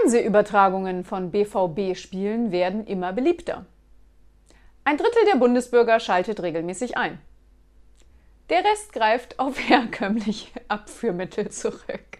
Fernsehübertragungen von BVB-Spielen werden immer beliebter. Ein Drittel der Bundesbürger schaltet regelmäßig ein. Der Rest greift auf herkömmliche Abführmittel zurück.